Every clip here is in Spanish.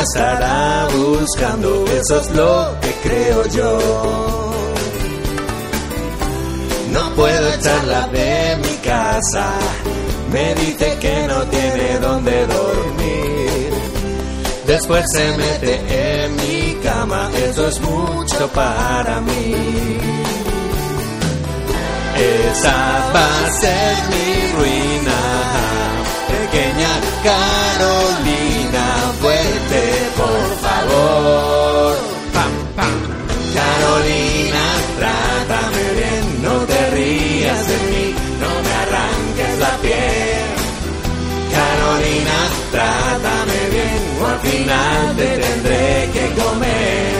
estará buscando, eso es lo que creo yo. No puedo echarla de mi casa, me dice que no tiene dónde dormir. Después se mete en mi cama, eso es mucho para mí. Esa va a ser mi ruina, pequeña Carolina, favor. Pam, pam. Carolina, trátame bien, no te rías de mí, no me arranques la piel. Carolina, trátame bien, o al final te tendré que comer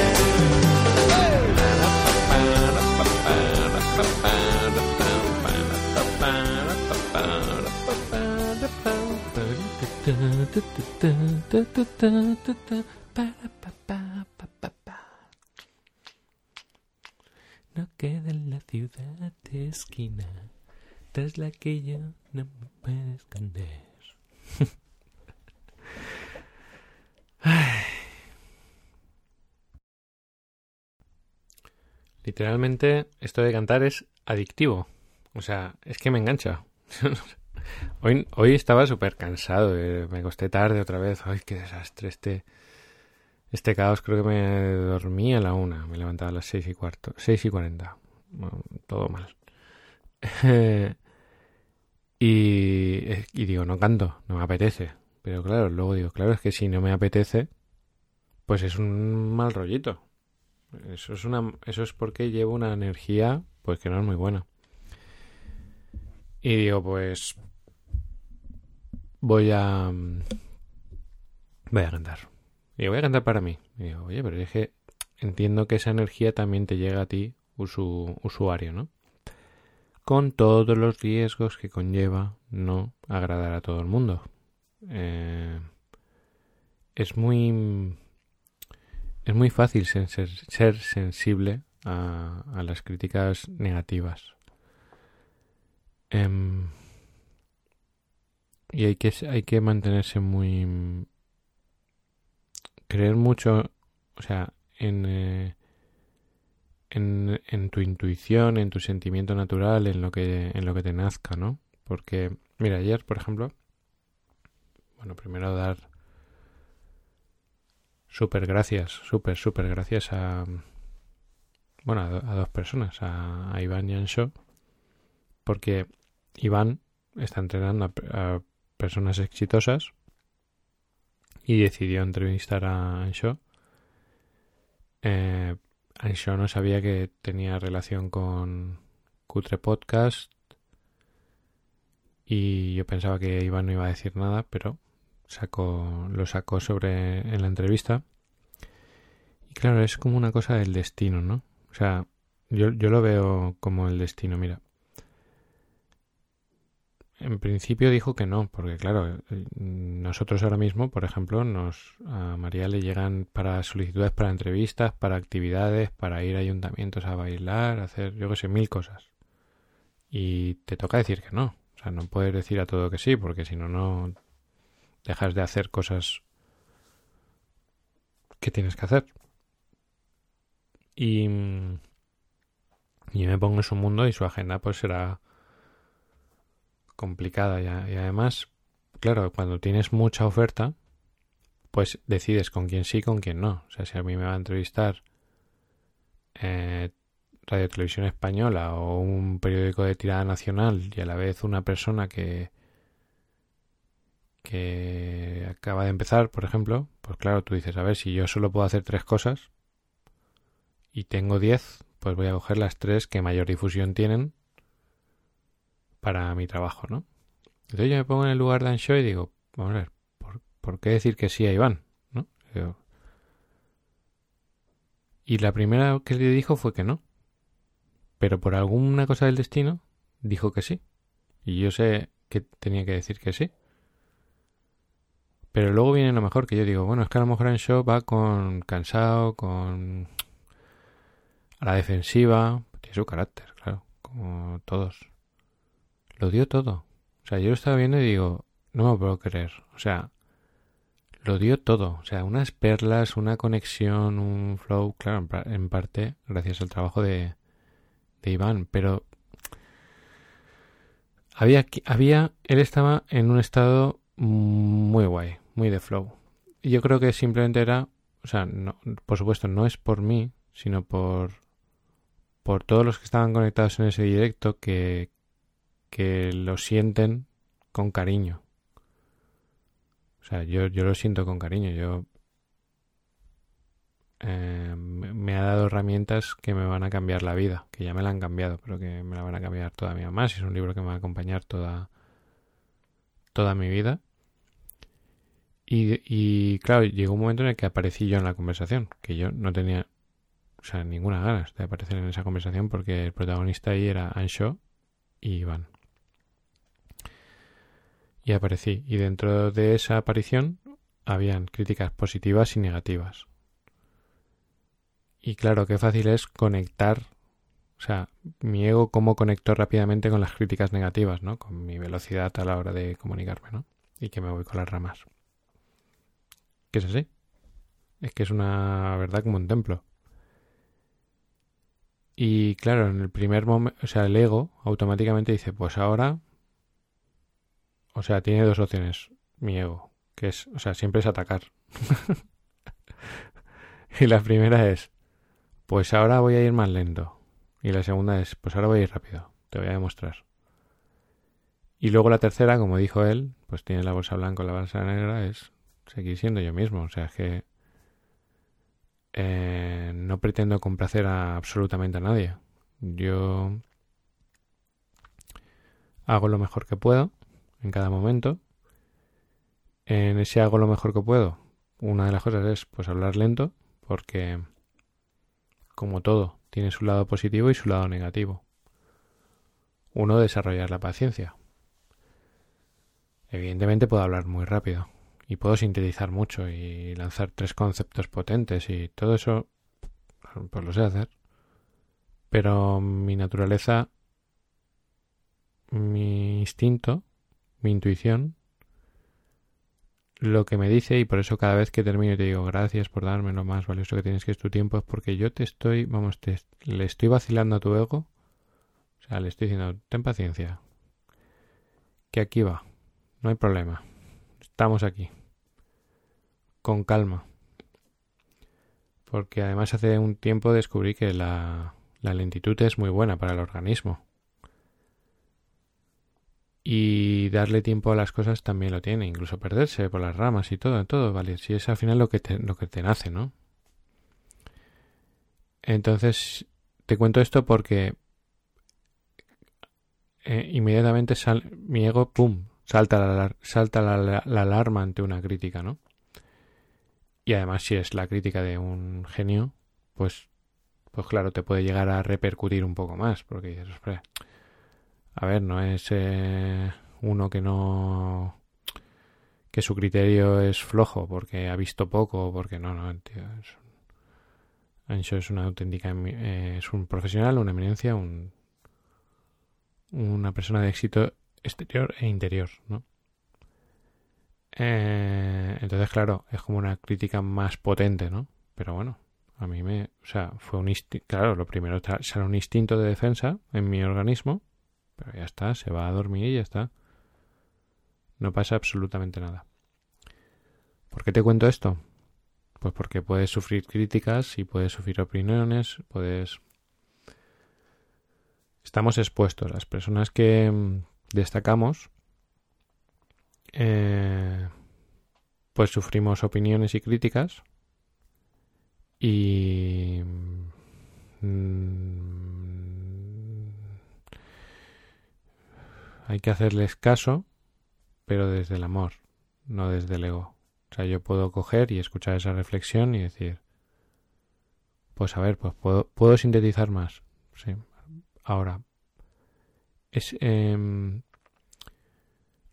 queda en la ciudad de esquina, tras la que no me. Literalmente, esto de cantar es adictivo. O sea, es que me engancha. hoy, hoy estaba súper cansado. eh, Me acosté tarde otra vez. Ay, qué desastre. Este, este caos creo que me dormí a la una. Me levantaba a las seis y cuarto. Seis y cuarenta. Todo mal. y, digo, no canto. No me apetece. Pero claro, luego digo, claro, es que si no me apetece, pues es un mal rollito. Eso es una, eso es porque llevo una energía, pues que no es muy buena. Y digo, pues voy a voy a cantar. Y voy a cantar para mí. Y digo, oye, pero es que entiendo que esa energía también te llega a ti, usu- usuario, ¿no? Con todos los riesgos que conlleva no agradar a todo el mundo. Eh, es muy es muy fácil ser, ser- sensible a, a las críticas negativas. Em, y hay que, hay que mantenerse muy... Creer mucho, o sea, en, eh, en, en tu intuición, en tu sentimiento natural, en lo que, en lo que te nazca, ¿no? Porque, mira, ayer, por ejemplo, bueno, primero dar súper gracias, súper, súper gracias a, bueno, a, do- a dos personas, a, Iván y Ansho, porque Iván está entrenando a, a personas exitosas y decidió entrevistar a Ansho. Eh, Ansho no sabía que tenía relación con Cutre Podcast y yo pensaba que Iván no iba a decir nada, pero sacó, lo sacó sobre en la entrevista. Y claro, es como una cosa del destino, ¿no? O sea, yo, yo lo veo como el destino, mira. En principio dijo que no, porque claro, eh, nosotros ahora mismo, por ejemplo, nos a María le llegan para solicitudes para entrevistas, para actividades, para ir a ayuntamientos a bailar, hacer, yo que sé, mil cosas. Y te toca decir que no. O sea, no puedes decir a todo que sí, porque si no, no dejas de hacer cosas que tienes que hacer. Y, mm, y yo me pongo en su mundo y su agenda pues será complicada. Y además, claro, cuando tienes mucha oferta, pues decides con quién sí, con quién no. O sea, si a mí me va a entrevistar eh, Radio Televisión Española o un periódico de tirada nacional y a la vez una persona que que acaba de empezar, por ejemplo, pues claro, tú dices, a ver, si yo solo puedo hacer tres cosas y tengo diez, pues voy a coger las tres que mayor difusión tienen para mi trabajo, ¿no? Entonces yo me pongo en el lugar de Ansho y digo, vamos a ver, ¿por, qué decir que sí a Iván? ¿No? Y la primera que le dijo fue que no. Pero por alguna cosa del destino dijo que sí. Y yo sé que tenía que decir que sí. Pero luego viene lo mejor que yo digo, bueno, es que a lo mejor en show va con cansado, con a la defensiva, tiene su carácter, claro, como todos. Lo dio todo. O sea, yo lo estaba viendo y digo, no me puedo creer. O sea, lo dio todo. O sea, unas perlas, una conexión, un flow, claro, en parte gracias al trabajo de, de Iván, pero había, había, él estaba en un estado muy guay, muy de flow. Y yo creo que simplemente era, o sea, no, por supuesto, no es por mí, sino por, por todos los que estaban conectados en ese directo que, que lo sienten con cariño. O sea, yo, yo lo siento con cariño. Yo eh, me ha dado herramientas que me van a cambiar la vida, que ya me la han cambiado, pero que me la van a cambiar todavía más. Es un libro que me va a acompañar toda, toda mi vida. Y, y claro, llegó un momento en el que aparecí yo en la conversación, que yo no tenía, o sea, ninguna ganas de aparecer en esa conversación porque el protagonista ahí era Ansho y Iván. Y aparecí. Y dentro de esa aparición habían críticas positivas y negativas. Y claro, qué fácil es conectar, o sea, mi ego cómo conectó rápidamente con las críticas negativas, ¿no? Con mi velocidad a la hora de comunicarme, ¿no? Y que me voy con las ramas. ¿Qué es así? Es que es una verdad como un templo. Y claro, en el primer momento, o sea, el ego automáticamente dice, pues ahora, o sea, tiene dos opciones, mi ego, que es, o sea, siempre es atacar. y la primera es, pues ahora voy a ir más lento. Y la segunda es, pues ahora voy a ir rápido. Te voy a demostrar. Y luego la tercera, como dijo él, pues tiene la bolsa blanca o la bolsa negra, es seguir siendo yo mismo. O sea, es que eh, no pretendo complacer a absolutamente a nadie. Yo hago lo mejor que puedo en cada momento. En ese hago lo mejor que puedo. Una de las cosas es pues hablar lento porque como todo, tiene su lado positivo y su lado negativo. Uno, desarrollar la paciencia. Evidentemente puedo hablar muy rápido y puedo sintetizar mucho y lanzar tres conceptos potentes y todo eso, pues lo sé hacer. Pero mi naturaleza, mi instinto, mi intuición, lo que me dice y por eso cada vez que termino te digo gracias por darme lo más valioso que tienes que es tu tiempo es porque yo te estoy, vamos, te, le estoy vacilando a tu ego. O sea, le estoy diciendo, ten paciencia. Que aquí va. No hay problema. Estamos aquí. Con calma. Porque además hace un tiempo descubrí que la, la lentitud es muy buena para el organismo. Y darle tiempo a las cosas también lo tiene, incluso perderse por las ramas y todo, todo, ¿vale? Si es al final lo que te, lo que te nace, ¿no? Entonces, te cuento esto porque eh, inmediatamente sal, mi ego, ¡pum!, salta, la, salta la, la, alarma ante una crítica, ¿no? Y además, si es la crítica de un genio, pues, pues claro, te puede llegar a repercutir un poco más, porque dices, a ver, no es eh, uno que no que su criterio es flojo porque ha visto poco porque no, no, tío, es Ancho es una auténtica eh, es un profesional, una eminencia, un una persona de éxito exterior e interior, ¿no? Eh, entonces, claro, es como una crítica más potente, ¿no? Pero bueno, a mí me, o sea, fue un claro, lo primero será un instinto de defensa en mi organismo pero ya está, se va a dormir y ya está. No pasa absolutamente nada. ¿Por qué te cuento esto? Pues porque puedes sufrir críticas y puedes sufrir opiniones, puedes... Estamos expuestos. Las personas que mm, destacamos, eh, pues sufrimos opiniones y críticas y... Mm, hay que hacerles caso, pero desde el amor, no desde el ego. O sea, yo puedo coger y escuchar esa reflexión y decir, pues a ver, pues puedo, puedo sintetizar más. Sí. Ahora, es em,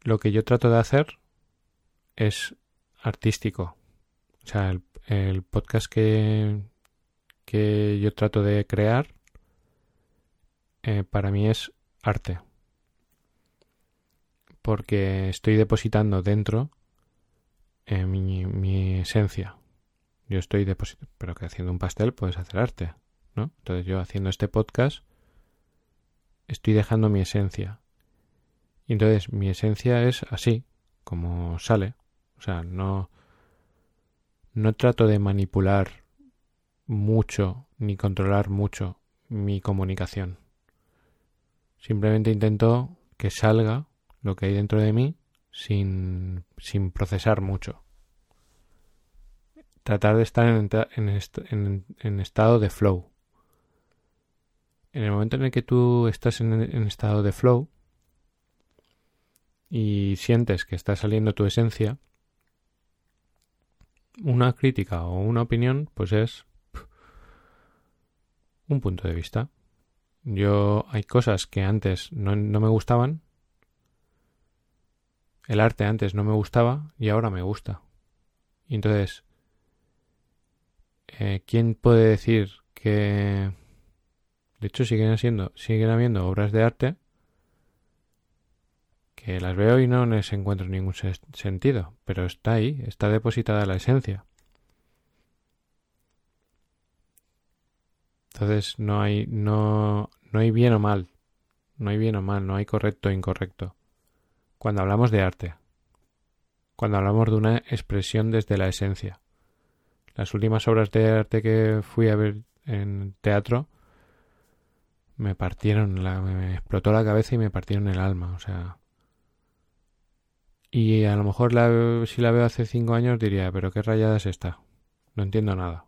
lo que yo trato de hacer es artístico. O sea, el, el podcast que, que yo trato de crear eh, para mí es arte. Porque estoy depositando dentro eh, mi, mi, esencia. Yo estoy depositando, pero que haciendo un pastel puedes hacer arte, ¿no? Entonces yo haciendo este podcast estoy dejando mi esencia. Y entonces mi esencia es así, como sale. O sea, no, no trato de manipular mucho ni controlar mucho mi comunicación. Simplemente intento que salga lo que hay dentro de mí sin, sin procesar mucho. Tratar de estar en, en, estado de flow. En el momento en el que tú estás en, estado de flow y sientes que está saliendo tu esencia, una crítica o una opinión, pues es un punto de vista. Yo hay cosas que antes no, no, me gustaban. El arte antes no me gustaba y ahora me gusta. Y entonces, eh, ¿quién puede decir que... De hecho, siguen siendo, siguen habiendo obras de arte que las veo y no les encuentro ningún sentido, pero está ahí, está depositada la esencia. Entonces no hay, no, no hay bien o mal. No hay bien o mal, no hay correcto o incorrecto. Cuando hablamos de arte. Cuando hablamos de una expresión desde la esencia. Las últimas obras de arte que fui a ver en teatro me partieron, me explotó la cabeza y me partieron el alma. O sea. Y a lo mejor la, si la veo hace cinco años diría, pero qué rayada es esta. No entiendo nada.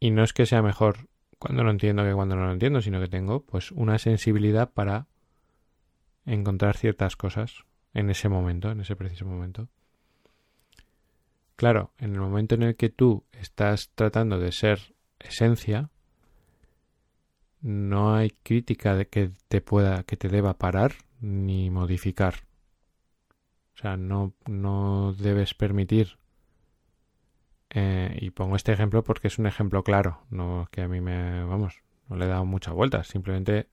Y no es que sea mejor cuando lo entiendo que cuando no lo entiendo, sino que tengo pues una sensibilidad para encontrar ciertas cosas en ese momento, en ese preciso momento. Claro, en el momento en el que tú estás tratando de ser esencia, no hay crítica de que te pueda, que te deba parar ni modificar. O sea, no, no debes permitir eh, y pongo este ejemplo porque es un ejemplo claro, no que a mí me, vamos, no le he dado muchas vueltas, simplemente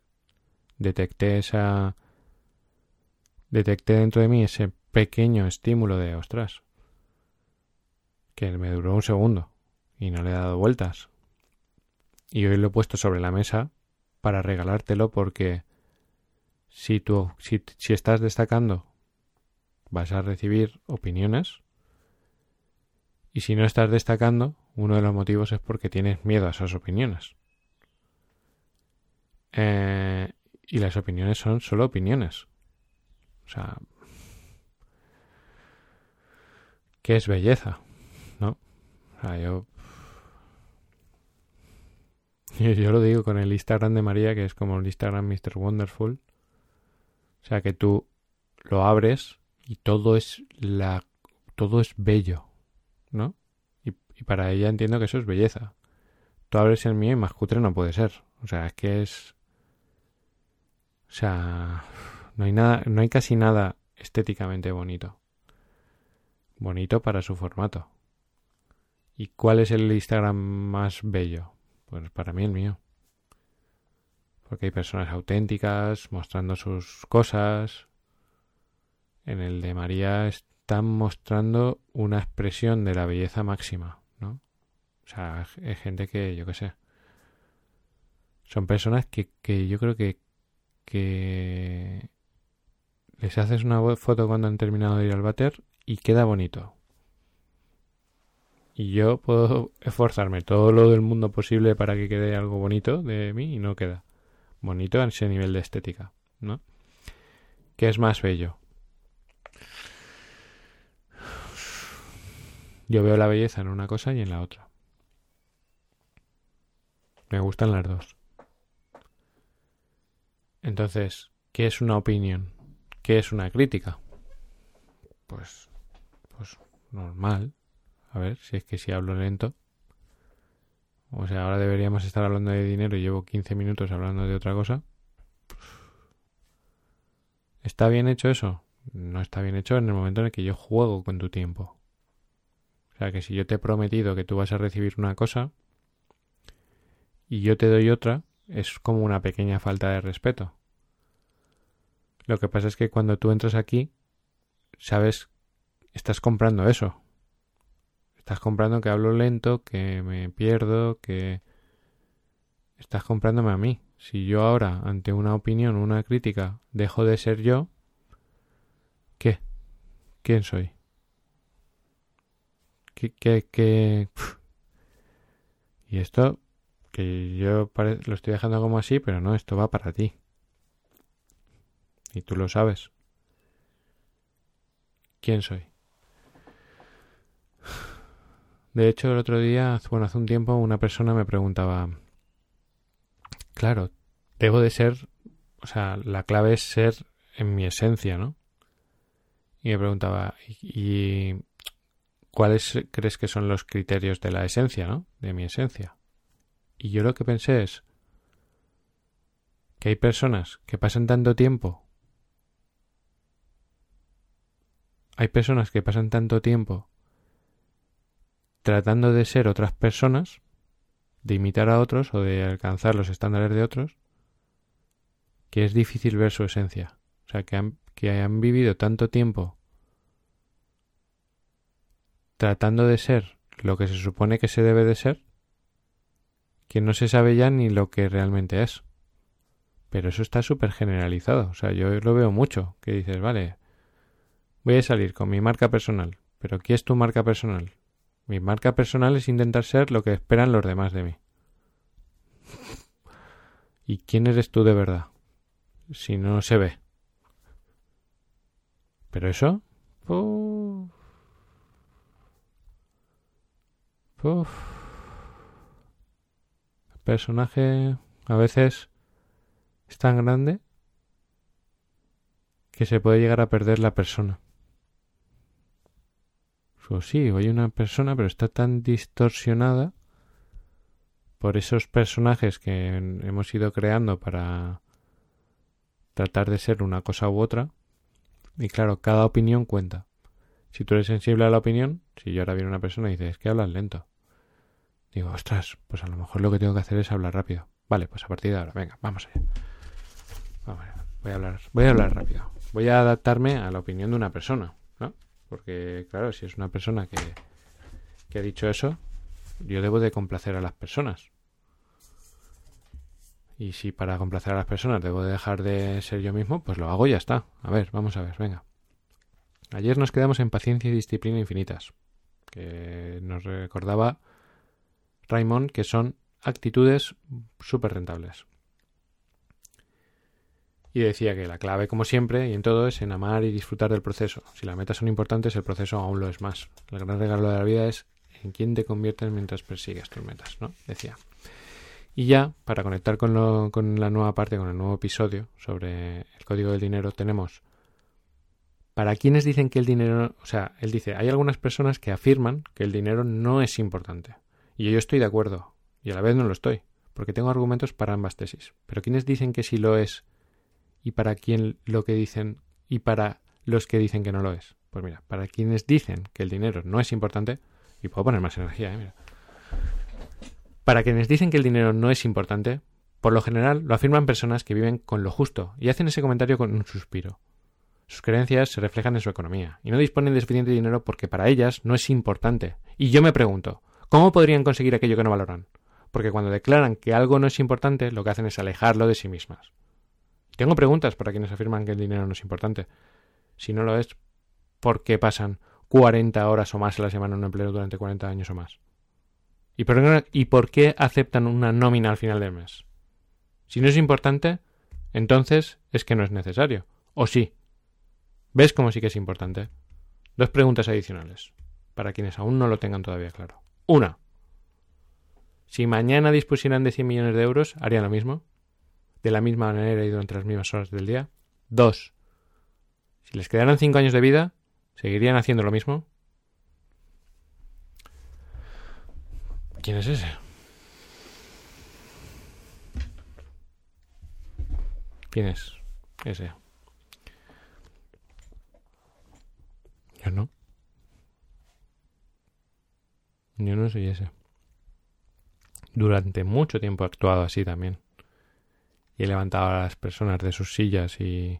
detecté esa, detecté dentro de mí ese pequeño estímulo de, ostras, que me duró un segundo y no le he dado vueltas. Y hoy lo he puesto sobre la mesa para regalártelo porque si tú, si, si estás destacando, vas a recibir opiniones y si no estás destacando, uno de los motivos es porque tienes miedo a esas opiniones. Eh, y las opiniones son solo opiniones. Sea, ¿qué es belleza? ¿No? O sea, yo, yo lo digo con el Instagram de María, que es como el Instagram Mr. Wonderful. O sea, que tú lo abres y todo es la todo es bello. ¿no? Y, para ella entiendo que eso es belleza. Tú abres el mío y más cutre no puede ser. O sea, es que es... O sea, no hay nada, no hay casi nada estéticamente bonito. Bonito para su formato. ¿Y cuál es el Instagram más bello? Pues para mí el mío. Porque hay personas auténticas mostrando sus cosas. En el de María están mostrando una expresión de la belleza máxima, ¿no? O sea, hay gente que, yo qué sé, son personas que, que yo creo que, que les haces una foto cuando han terminado de ir al váter y queda bonito. Y yo puedo esforzarme todo lo del mundo posible para que quede algo bonito de mí y no queda bonito a ese nivel de estética, ¿no? ¿Qué es más bello? Yo veo la belleza en una cosa y en la otra. Me gustan las dos. Entonces, ¿qué es una opinión? ¿Qué es una crítica? Pues, pues normal. A ver, si es que si hablo lento. O sea, ahora deberíamos estar hablando de dinero y llevo 15 minutos hablando de otra cosa. ¿Está bien hecho eso? No está bien hecho en el momento en el que yo juego con tu tiempo. O sea, que si yo te he prometido que tú vas a recibir una cosa y yo te doy otra, es como una pequeña falta de respeto. Lo que pasa es que cuando tú entras aquí, sabes, estás comprando eso. Estás comprando que hablo lento, que me pierdo, que estás comprándome a mí. Si yo ahora, ante una opinión, una crítica, dejo de ser yo, ¿qué? ¿Quién soy? ¿Qué, qué, qué? Y esto, que yo lo estoy dejando como así, pero no, esto va para ti. Y tú lo sabes. ¿Quién soy? De hecho, el otro día, bueno, hace un tiempo, una persona me preguntaba, claro, debo de ser, o sea, la clave es ser en mi esencia, ¿no? Y me preguntaba, ¿y cuáles crees que son los criterios de la esencia, ¿no? De mi esencia. Y yo lo que pensé es que hay personas que pasan tanto tiempo, hay personas que pasan tanto tiempo tratando de ser otras personas, de imitar a otros o de alcanzar los estándares de otros, que es difícil ver su esencia. O sea, que han, que han vivido tanto tiempo tratando de ser lo que se supone que se debe de ser, que no se sabe ya ni lo que realmente es. Pero eso está súper generalizado. O sea, yo lo veo mucho, que dices, vale, voy a salir con mi marca personal. Pero ¿qué es tu marca personal? Mi marca personal es intentar ser lo que esperan los demás de mí. ¿Y quién eres tú de verdad? Si no se ve. Pero eso... El personaje a veces es tan grande que se puede llegar a perder la persona. Pues sí, hay una persona, pero está tan distorsionada por esos personajes que hemos ido creando para tratar de ser una cosa u otra. Y claro, cada opinión cuenta. Si tú eres sensible a la opinión, si yo ahora viene una persona y dice, es que hablas lento. Digo, ostras, pues a lo mejor lo que tengo que hacer es hablar rápido. Vale, pues a partir de ahora, venga, vamos allá. Vamos Voy a hablar, voy a hablar rápido. Voy a adaptarme a la opinión de una persona, ¿no? Porque, claro, si es una persona que, que ha dicho eso, yo debo de complacer a las personas. Y si para complacer a las personas debo de dejar de ser yo mismo, pues lo hago y ya está. A ver, vamos a ver, venga. Ayer nos quedamos en paciencia y disciplina infinitas, que nos recordaba Raymond, que son actitudes súper rentables. Y decía que la clave, como siempre, y en todo, es en amar y disfrutar del proceso. Si las metas son importantes, el proceso aún lo es más. El gran regalo de la vida es en quién te conviertes mientras persigues tus metas, ¿no? Decía. Y ya, para conectar con, con la nueva parte, con el nuevo episodio sobre el código del dinero, tenemos para quienes dicen que el dinero, o sea, él dice, hay algunas personas que afirman que el dinero no es importante. Y yo estoy de acuerdo, y a la vez no lo estoy, porque tengo argumentos para ambas tesis. Pero quienes dicen que sí lo es, y para quién lo que dicen, y para los que dicen que no lo es. Pues mira, para quienes dicen que el dinero no es importante, y puedo poner más energía, ¿eh? mira. Para quienes dicen que el dinero no es importante, por lo general lo afirman personas que viven con lo justo y hacen ese comentario con un suspiro. Sus creencias se reflejan en su economía y no disponen de suficiente dinero porque para ellas no es importante. Y yo me pregunto, ¿Cómo podrían conseguir aquello que no valoran? Porque cuando declaran que algo no es importante, lo que hacen es alejarlo de sí mismas. Tengo preguntas para quienes afirman que el dinero no es importante. Si no lo es, ¿por qué pasan 40 horas o más a la semana en un empleo durante 40 años o más? ¿Y por, qué, ¿Y por qué aceptan una nómina al final del mes? Si no es importante, entonces es que no es necesario. ¿O sí? ¿Ves cómo sí que es importante? Dos preguntas adicionales, para quienes aún no lo tengan todavía claro. Una. Si mañana dispusieran de 100 millones de euros, ¿harían lo mismo? ¿De la misma manera y durante las mismas horas del día? Dos. Si les quedaran 5 años de vida, ¿seguirían haciendo lo mismo? ¿Quién es ese? ¿Quién es ese? Yo no. Yo no soy ese. Durante mucho tiempo he actuado así también. Y he levantado a las personas de sus sillas y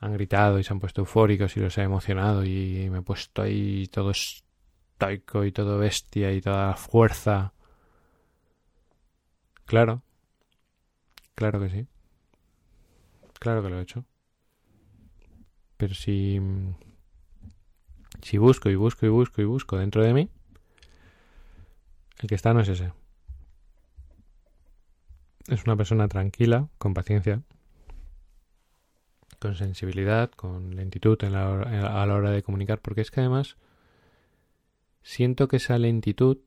han gritado y se han puesto eufóricos y los he emocionado y me he puesto ahí todo estoico y todo bestia y toda fuerza. Claro, claro que sí. Claro que lo he hecho. Pero si si busco y busco y busco y busco dentro de mí, el que está no es ese. Es una persona tranquila, con paciencia, con sensibilidad, con lentitud a la hora de comunicar, porque es que además siento que esa lentitud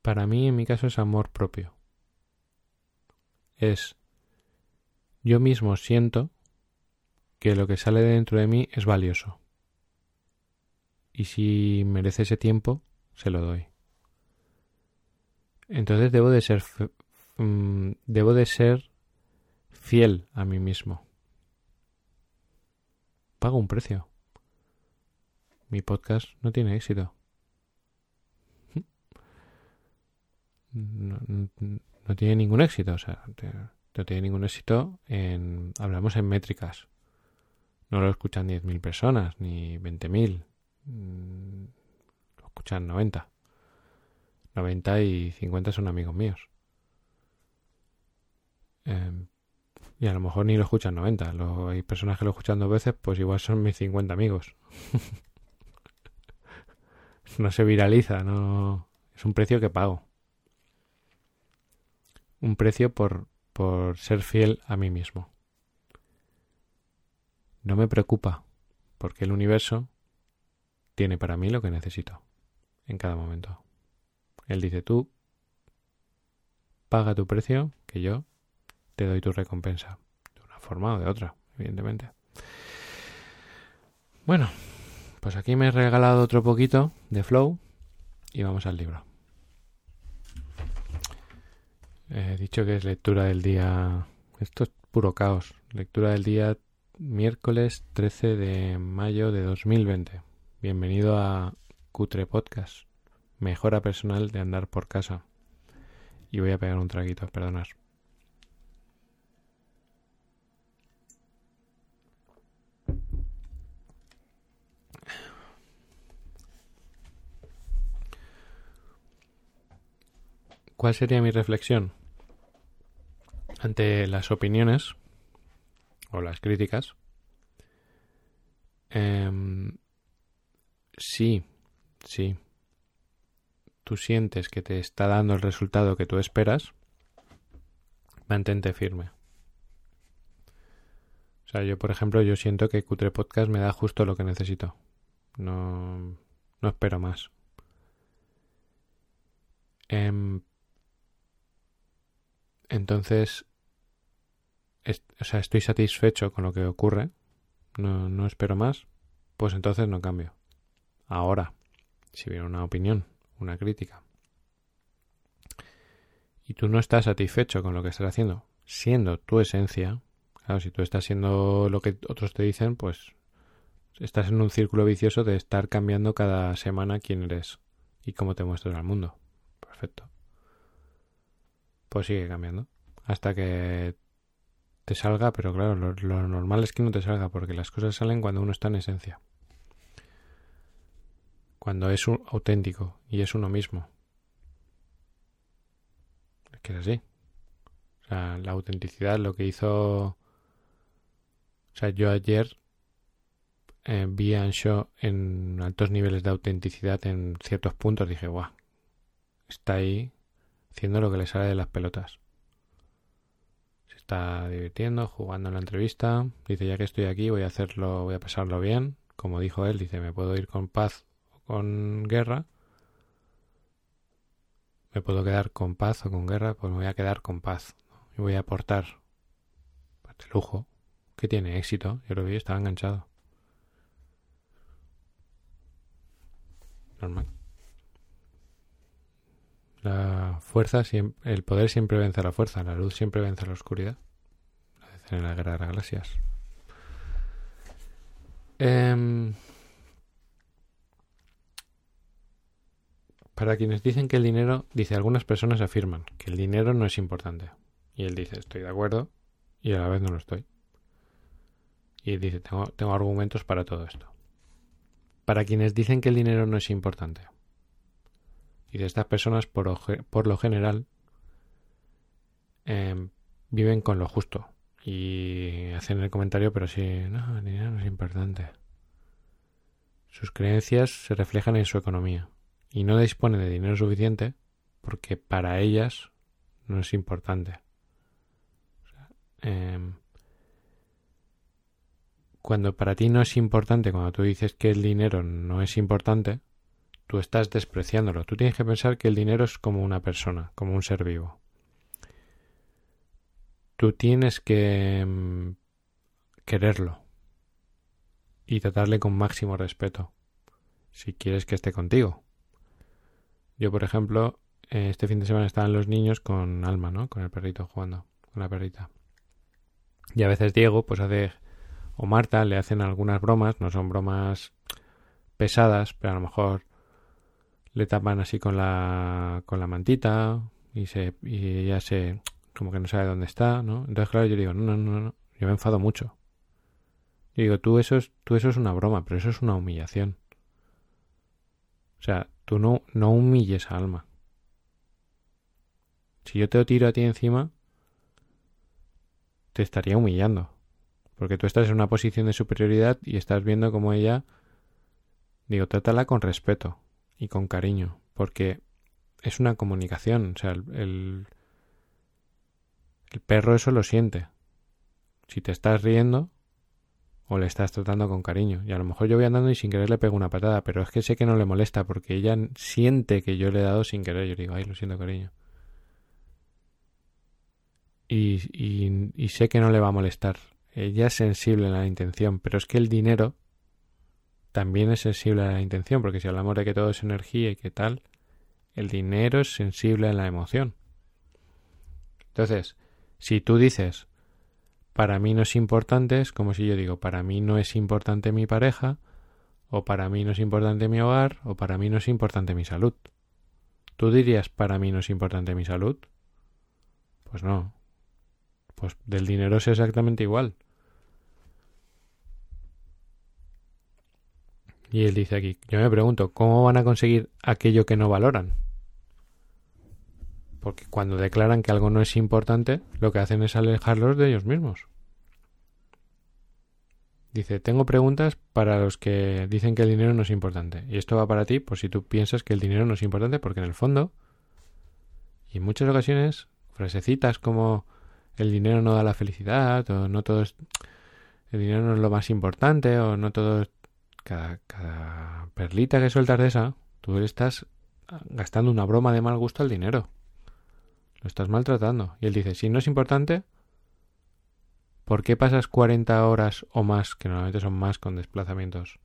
para mí en mi caso es amor propio. Es yo mismo siento que lo que sale dentro de mí es valioso. Y si merece ese tiempo, se lo doy. Entonces debo de ser mm, debo de ser fiel a mí mismo. Pago un precio. Mi podcast no tiene éxito. No, no tiene ningún éxito, o sea, no tiene ningún éxito en hablamos en métricas. No lo escuchan 10.000 personas ni 20.000. Lo escuchan 90. 90 y 50 son amigos míos. Em, y a lo mejor ni lo escuchan 90. hay personas que lo escuchan dos veces, pues igual son mis 50 amigos. no se viraliza, no. Es un precio que pago. Un precio por, por ser fiel a mí mismo. No me preocupa, porque el universo tiene para mí lo que necesito en cada momento. Él dice tú, paga tu precio, que yo te doy tu recompensa, de una forma o de otra, evidentemente. Bueno, pues aquí me he regalado otro poquito de flow y vamos al libro. He dicho que es lectura del día. Esto es puro caos. Lectura del día miércoles 13 de mayo de 2020. Bienvenido a Cutre Podcast. Mejora personal de andar por casa. Y voy a pegar un traguito, perdonad. ¿Cuál sería mi reflexión? ante las opiniones o las críticas, eh, sí, sí, tú sientes que te está dando el resultado que tú esperas, mantente firme. O sea, yo, por ejemplo, yo siento que Cutre Podcast me da justo lo que necesito. No, no espero más. Eh, entonces, o sea, estoy satisfecho con lo que ocurre, no, no espero más, pues entonces no cambio. Ahora, si viene una opinión, una crítica, y tú no estás satisfecho con lo que estás haciendo, siendo tu esencia, claro, si tú estás siendo lo que otros te dicen, pues estás en un círculo vicioso de estar cambiando cada semana quién eres y cómo te muestras al mundo. Perfecto pues sigue cambiando. Hasta que te salga, pero claro, lo, normal es que no te salga, porque las cosas salen cuando uno está en esencia. Cuando es un auténtico y es uno mismo. Es que es así. O sea, la autenticidad, lo que hizo. O sea, yo ayer eh, vi a Ansho en altos niveles de autenticidad en ciertos puntos. Dije, guau, está ahí haciendo lo que le sale de las pelotas. Se está divirtiendo, jugando en la entrevista. Dice, ya que estoy aquí, voy a hacerlo, voy a pasarlo bien. Como dijo él, dice, me puedo ir con paz con guerra. Me puedo quedar con paz o con guerra, pues me voy a quedar con paz. Y voy a aportar de lujo, que tiene éxito. Yo lo vi, estaba enganchado. Normal. La fuerza, el poder siempre vence a la fuerza, la luz siempre vence a la oscuridad. En la guerra de las galaxias. Em, para quienes dicen que el dinero, dice, algunas personas afirman que el dinero no es importante. Y él dice, estoy de acuerdo, y a la vez no lo estoy. Y dice, tengo, tengo argumentos para todo esto. Para quienes dicen que el dinero no es importante. Y de estas personas, por, por lo general, em, viven con lo justo. Y hacen el comentario, pero sí, no, el dinero no es importante. Sus creencias se reflejan en su economía y no dispone de dinero suficiente porque para ellas no es importante. Em, cuando para ti no es importante, cuando tú dices que el dinero no es importante, tú estás despreciándolo. Tú tienes que pensar que el dinero es como una persona, como un ser vivo. Tú tienes que em, quererlo y tratarle con máximo respeto si quieres que esté contigo. Yo, por ejemplo, eh, este fin de semana estaban los niños con Alma, ¿no? Con el perrito jugando, con la perrita. Y a veces Diego, pues hace, o Marta, le hacen algunas bromas, no son bromas pesadas, pero a lo mejor le tapan así con la, con la mantita y, se, y ella se, como que no sabe dónde está, ¿no? Entonces, claro, yo digo, no, no, no, no, yo me enfado mucho. Yo digo, tú eso es, tú eso es una broma, pero eso es una humillación. O sea, Tú no, no humilles a Alma. Si yo te tiro a ti encima, te estaría humillando. Porque tú estás en una posición de superioridad y estás viendo como ella, digo, trátala con respeto y con cariño. Porque es una comunicación. O sea, el, el perro eso lo siente. Si te estás riendo, o le estás tratando con cariño. Y a lo mejor yo voy andando y sin querer le pego una patada, pero es que sé que no le molesta porque ella siente que yo le he dado sin querer. Yo digo, ay, lo siento, cariño. Y, y, y sé que no le va a molestar. Ella es sensible a la intención, pero es que el dinero también es sensible a la intención, porque si hablamos de que todo es energía y que tal, el dinero es sensible a la emoción. Entonces, si tú dices, para mí no es importante, es como si yo digo, para mí no es importante mi pareja, o para mí no es importante mi hogar, o para mí no es importante mi salud. ¿Tú dirías, para mí no es importante mi salud? Pues no. Pues del dinero es exactamente igual. Y él dice aquí, yo me pregunto, ¿cómo van a conseguir aquello que no valoran? Porque cuando declaran que algo no es importante, lo que hacen es alejarlos de ellos mismos. Dice, tengo preguntas para los que dicen que el dinero no es importante. Y esto va para ti, por si tú piensas que el dinero no es importante, porque en el fondo, y en muchas ocasiones, frasecitas como el dinero no da la felicidad, o no todo es, el dinero no es lo más importante, o no todo es, cada, cada perlita que sueltas de esa, tú estás gastando una broma de mal gusto al dinero. Lo estás maltratando. Y él dice, si no es importante, ¿por qué pasas 40 horas o más, que normalmente son más con desplazamientos?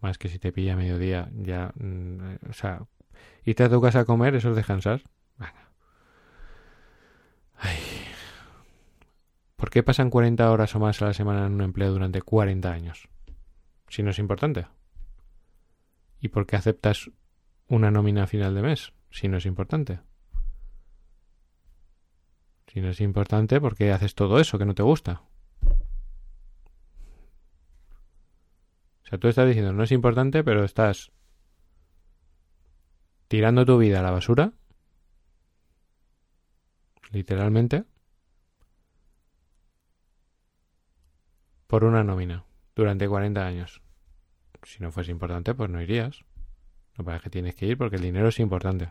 Más que si te pilla a mediodía, ya, mm, o sea, irte a tu a comer, eso es descansar. Ay. ¿Por qué pasan 40 horas o más a la semana en un empleo durante 40 años? Si no es importante. ¿Y por qué aceptas una nómina a final de mes? Si no es importante. Si no es importante, ¿por qué haces todo eso que no te gusta? O sea, tú estás diciendo, no es importante, pero estás tirando tu vida a la basura, literalmente, por una nómina durante 40 años. Si no fuese importante, pues no irías. No para que tienes que ir porque el dinero es importante.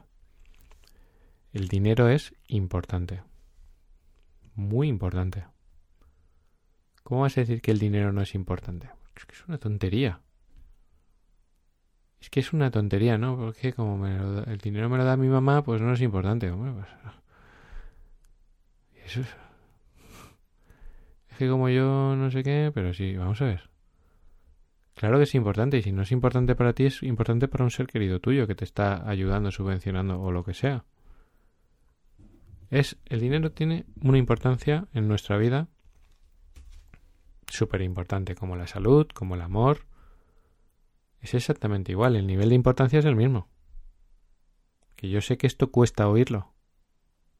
El dinero es importante muy importante. ¿Cómo vas a decir que el dinero no es importante? Es que es una tontería. Es que es una tontería, ¿no? Porque como el dinero me lo da mi mamá, pues no es importante. pues... Eso es... Es que como yo no sé qué, pero sí, vamos a ver. Claro que es importante, y si no es importante para ti, es importante para un ser querido tuyo que te está ayudando, subvencionando o lo que sea. Es, el dinero tiene una importancia en nuestra vida súper importante, como la salud, como el amor. Es exactamente igual, el nivel de importancia es el mismo. Que yo sé que esto cuesta oírlo.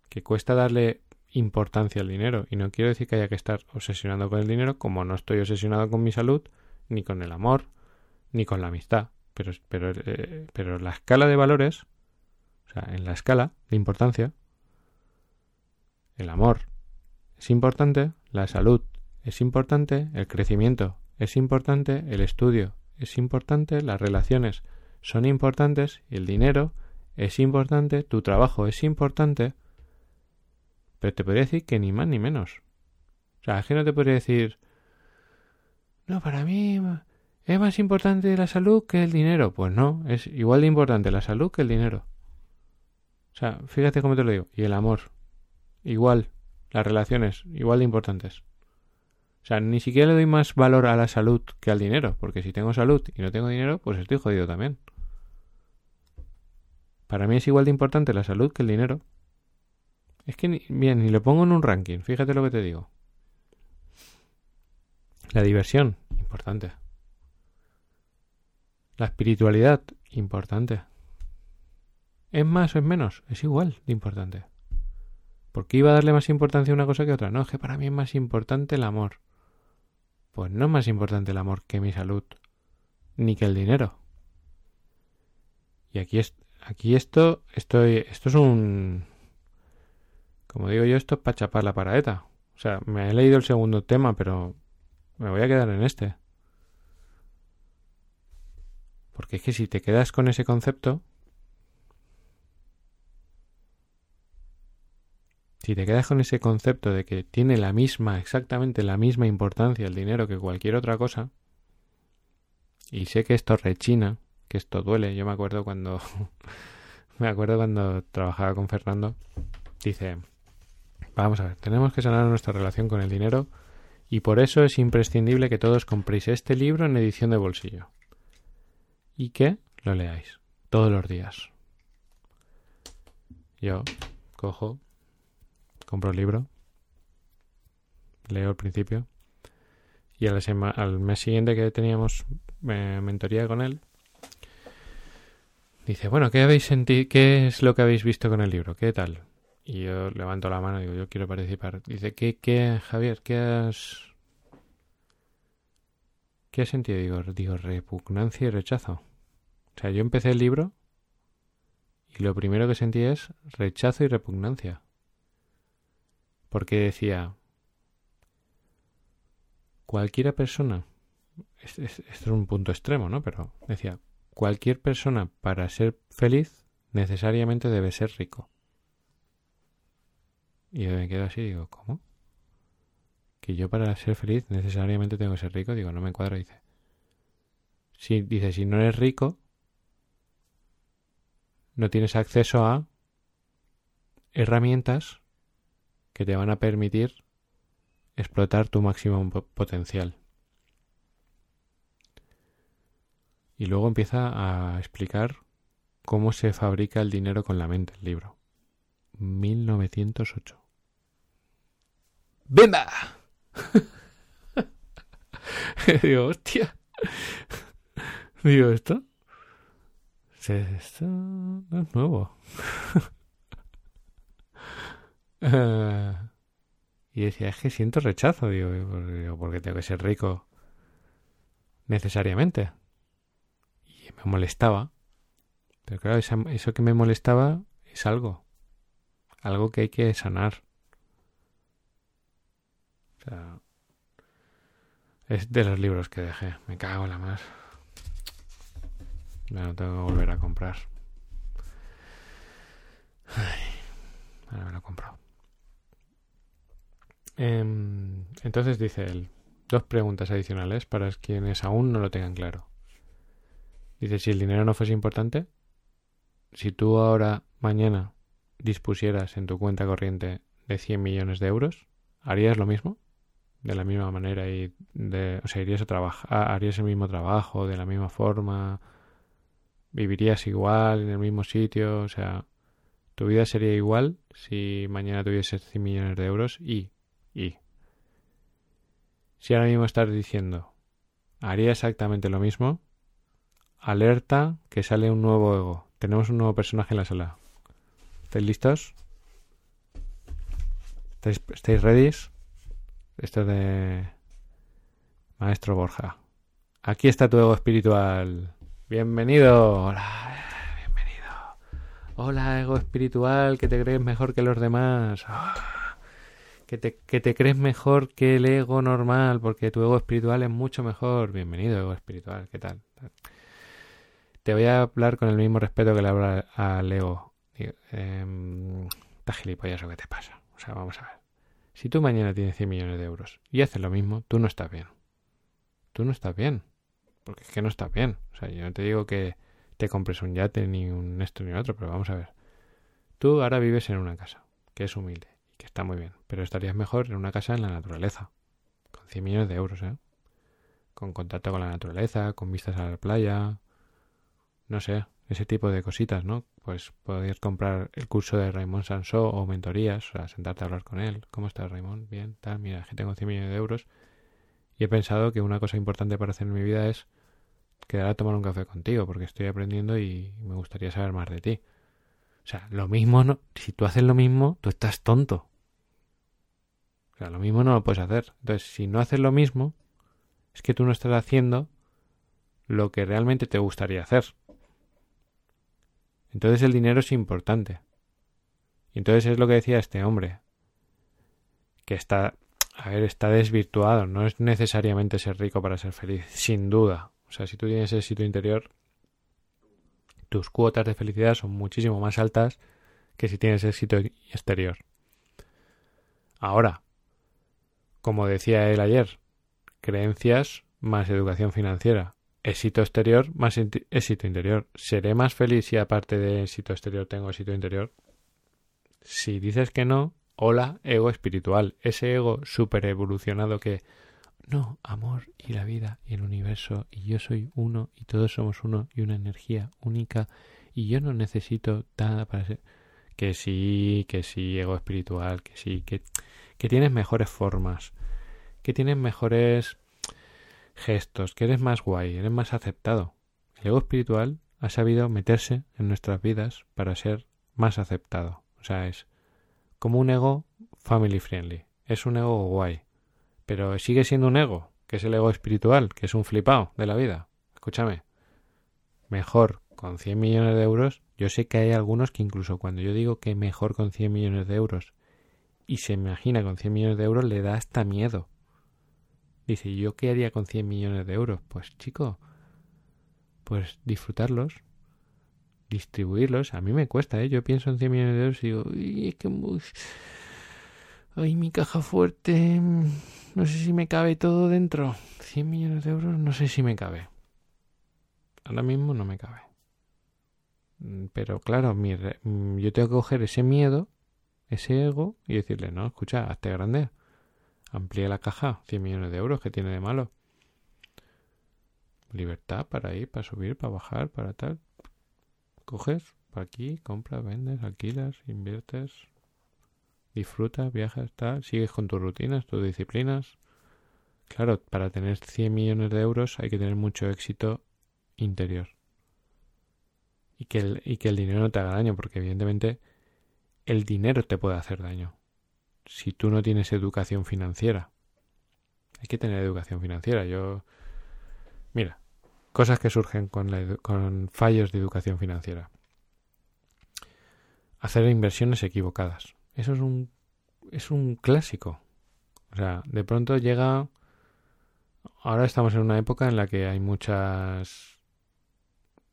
Que cuesta darle importancia al dinero. Y no quiero decir que haya que estar obsesionado con el dinero, como no estoy obsesionado con mi salud, ni con el amor, ni con la amistad. Pero, pero, eh, pero la escala de valores, o sea, en la escala de importancia, el amor es importante, la salud es importante, el crecimiento es importante, el estudio es importante, las relaciones son importantes, el dinero es importante, tu trabajo es importante, pero te podría decir que ni más ni menos. O sea, es que no te podría decir, no, para mí es más importante la salud que el dinero. Pues no, es igual de importante la salud que el dinero. O sea, fíjate cómo te lo digo. Y el amor, igual. Las relaciones, igual de importantes. O sea, ni siquiera le doy más valor a la salud que al dinero, porque si tengo salud y no tengo dinero, pues estoy jodido también. Para mí es igual de importante la salud que el dinero. Es que, ni, bien, ni lo pongo en un ranking, fíjate lo que te digo. La diversión, importante. La espiritualidad, importante. ¿Es más o es menos? Es igual de importante. ¿Por qué iba a darle más importancia a una cosa que a otra? No, es que para mí es más importante el amor. Pues no es más importante el amor que mi salud, ni que el dinero. Y aquí, es, aquí esto, estoy, esto es un, como digo yo, esto es para chapar la paraeta. O sea, me he leído el segundo tema, pero me voy a quedar en este. Porque es que si te quedas con ese concepto, si te quedas con ese concepto de que tiene la misma, exactamente la misma importancia el dinero que cualquier otra cosa, y sé que esto rechina, que esto duele, yo me acuerdo cuando me acuerdo cuando trabajaba con Fernando, dice, Vamos a ver, tenemos que sanar nuestra relación con el dinero y por eso es imprescindible que todos compréis este libro en edición de bolsillo y que lo leáis todos los días. Yo cojo, compro el libro, leo al principio y al, mes siguiente que teníamos mentoría con él, dice, bueno, ¿qué habéis sentido? ¿Qué es lo que habéis visto con el libro? ¿Qué tal? Y yo levanto la mano y digo, yo quiero participar. Dice, ¿qué, qué, Javier, qué has... ¿Qué has sentido? Digo, digo, repugnancia y rechazo. O sea, yo empecé el libro y lo primero que sentí es rechazo y repugnancia. Porque decía, cualquiera persona, esto es un punto extremo, ¿no? Pero decía, cualquier persona para ser feliz necesariamente debe ser rico. Y yo me quedo así, digo, ¿cómo? Que yo para ser feliz necesariamente tengo que ser rico, digo, no me encuadro, dice. Si, dice, si no eres rico, no tienes acceso a herramientas que te van a permitir explotar tu máximo potencial. Y luego empieza a explicar cómo se fabrica el dinero con la mente, el libro. 1908. ¡Bimba! Digo, hostia. Digo, ¿esto? Esto no es nuevo. y decía, es que siento rechazo, digo, porque tengo que ser rico necesariamente. Y me molestaba. Pero claro, eso que me molestaba es algo. Algo que hay que sanar. O sea, es de los libros que dejé. Me cago en la más. Ya no tengo que volver a comprar. ahora me lo he. Em, entonces dice él, dos preguntas adicionales para quienes aún no lo tengan claro. Dice, si el dinero no fuese importante, si tú ahora, mañana, dispusieras en tu cuenta corriente de 100 millones de euros, ¿harías lo mismo? de la misma manera y de, o sea, irías a trabajar, harías el mismo trabajo de la misma forma, vivirías igual en el mismo sitio, o sea, tu vida sería igual si mañana tuvieses 100 millones de euros y, y, si ahora mismo estás diciendo, haría exactamente lo mismo, alerta que sale un nuevo ego, tenemos un nuevo personaje en la sala, ¿Estáis listos? ¿Estáis, ready? Esto es de Maestro Borja. Aquí está tu ego espiritual. Bienvenido. Hola, bienvenido. Hola, ego espiritual, que te crees mejor que los demás. Ah, que, te, que crees mejor que el ego normal, porque tu ego espiritual es mucho mejor. Bienvenido, ego espiritual. ¿Qué tal? Te voy a hablar con el mismo respeto que le hablo al ego. Eh, está gilipollas o qué te pasa. O sea, vamos a ver. Si tú mañana tienes 100 millones de euros y haces lo mismo, tú no estás bien. Tú no estás bien. Porque es que no estás bien. O sea, yo no te digo que te compres un yate, ni un esto, ni otro, pero vamos a ver. Tú ahora vives en una casa, que es humilde está muy bien, pero estarías mejor en una casa en la naturaleza, con 100 millones de euros, ¿eh? Con contacto con la naturaleza, con vistas a la playa, no sé, ese tipo de cositas, ¿no? Pues podrías comprar el curso de Raymond Sansó o mentorías, o sea, sentarte a hablar con él. ¿Cómo estás, Raymond? Bien, tal, mira, que tengo 100 millones de euros y he pensado que una cosa importante para hacer en mi vida es quedar a tomar un café contigo, porque estoy aprendiendo y me gustaría saber más de ti. O sea, lo mismo no, si tú haces lo mismo, tú estás tonto. Lo mismo no lo puedes hacer. Entonces, si no haces lo mismo, es que tú no estás haciendo lo que realmente te gustaría hacer. Entonces el dinero es importante. Y entonces es lo que decía este hombre, que está a ver, está desvirtuado. No es necesariamente ser rico para ser feliz, sin duda. O sea, si tú tienes éxito interior, tus cuotas de felicidad son muchísimo más altas que si tienes éxito exterior. Ahora, como decía él ayer, creencias más educación financiera. Éxito exterior más éxito interior. ¿Seré más feliz si aparte de éxito exterior tengo éxito interior? Si dices que no, Hola, ego espiritual, ese ego super evolucionado que no, amor y la vida y el universo y yo soy uno y todos somos uno y una energía única y yo no necesito nada para ser que sí, que sí, ego espiritual, que sí, que, que tienes mejores formas, que tienes mejores gestos, que eres más guay, eres más aceptado. El ego espiritual ha sabido meterse en nuestras vidas para ser más aceptado. O sea, es como un ego family friendly. Es un ego guay. Pero sigue siendo un ego, que es el ego espiritual, que es un flipado de la vida. Escúchame. Mejor con 100 millones de euros. Yo sé que hay algunos que incluso cuando yo digo que mejor con 100 millones de euros y se imagina con 100 millones de euros le da hasta miedo. Dice, ¿yo qué haría con 100 millones de euros? Pues chico, pues disfrutarlos, distribuirlos. A mí me cuesta, ¿eh? Yo pienso en 100 millones de euros y digo, Uy, es que... Ay, mi caja fuerte, no sé si me cabe todo dentro. 100 millones de euros, no sé si me cabe. Ahora mismo no me cabe. Mm, pero claro, mi mm, yo tengo que coger ese miedo, ese ego, y decirle, no, escucha, hazte grande. Amplía la caja, 100 millones de euros, ¿qué tiene de malo? Libertad para ir, para subir, para bajar, para tal. Coges para aquí, compras, vendes, alquilas, inviertes, disfrutas, viajas, tal, sigues con tus rutinas, tus disciplinas. Claro, para tener 100 millones de euros hay que tener mucho éxito interior. Y que, el, y que el dinero no te haga daño, porque evidentemente el dinero te puede hacer daño. Si tú no tienes educación financiera. Hay que tener educación financiera. Yo. Mira, Cosas que surgen con, fallos de educación financiera. Hacer inversiones equivocadas. Eso es un, es un clásico. O sea, de pronto llega... Ahora estamos en una época en la que hay muchas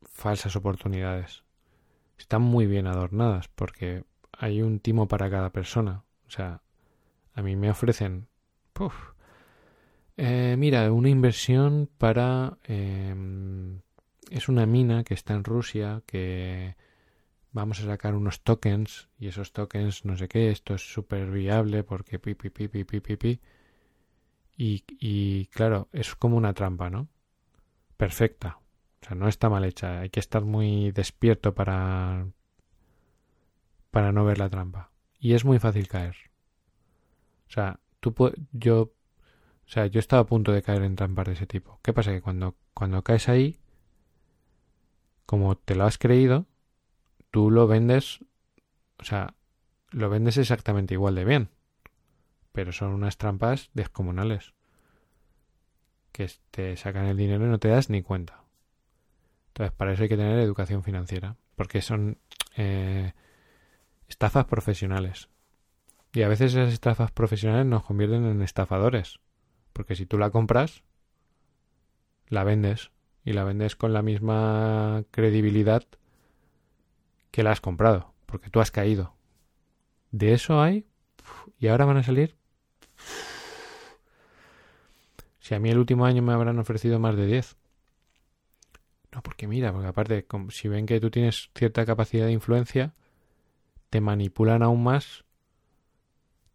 falsas oportunidades. Están muy bien adornadas porque hay un timo para cada persona. O sea, a mí me ofrecen eh, mira, una inversión para... Em, es una mina que está en Rusia que vamos a sacar unos tokens y esos tokens no sé qué, esto es súper viable porque. Y, y claro, es como una trampa, ¿no? Perfecta. O sea, no está mal hecha. Hay que estar muy despierto para para no ver la trampa. Y es muy fácil caer. O sea, tú yo o sea, yo estaba a punto de caer en trampas de ese tipo. ¿Qué pasa? Que cuando, cuando caes ahí, como te lo has creído, tú lo vendes, o sea, lo vendes exactamente igual de bien, pero son unas trampas descomunales que te sacan el dinero y no te das ni cuenta. Entonces, para eso hay que tener educación financiera, porque son eh, estafas profesionales. Y a veces esas estafas profesionales nos convierten en estafadores, porque si tú la compras, la vendes y la vendes con la misma credibilidad que la has comprado, porque tú has caído. De eso hay, y ahora van a salir. Si a mí el último año me habrán ofrecido más de 10. No, porque mira, porque aparte, si ven que tú tienes cierta capacidad de influencia, te manipulan aún más,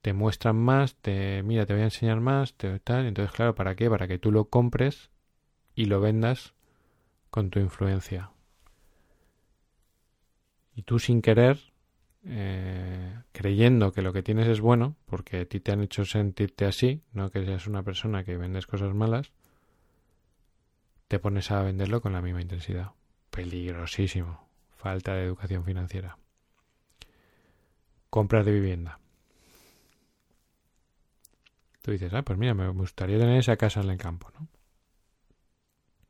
te muestran más, te mira, te voy a enseñar más, te tal. Entonces, claro, ¿para qué? Para que tú lo compres y lo vendas con tu influencia. Y tú sin querer, eh, creyendo que lo que tienes es bueno, porque a ti te han hecho sentirte así, no que seas una persona que vendes cosas malas, te pones a venderlo con la misma intensidad. Peligrosísimo. Falta de educación financiera. Compras de vivienda. Tú dices, ah, pues mira, me gustaría tener esa casa en el campo, ¿no?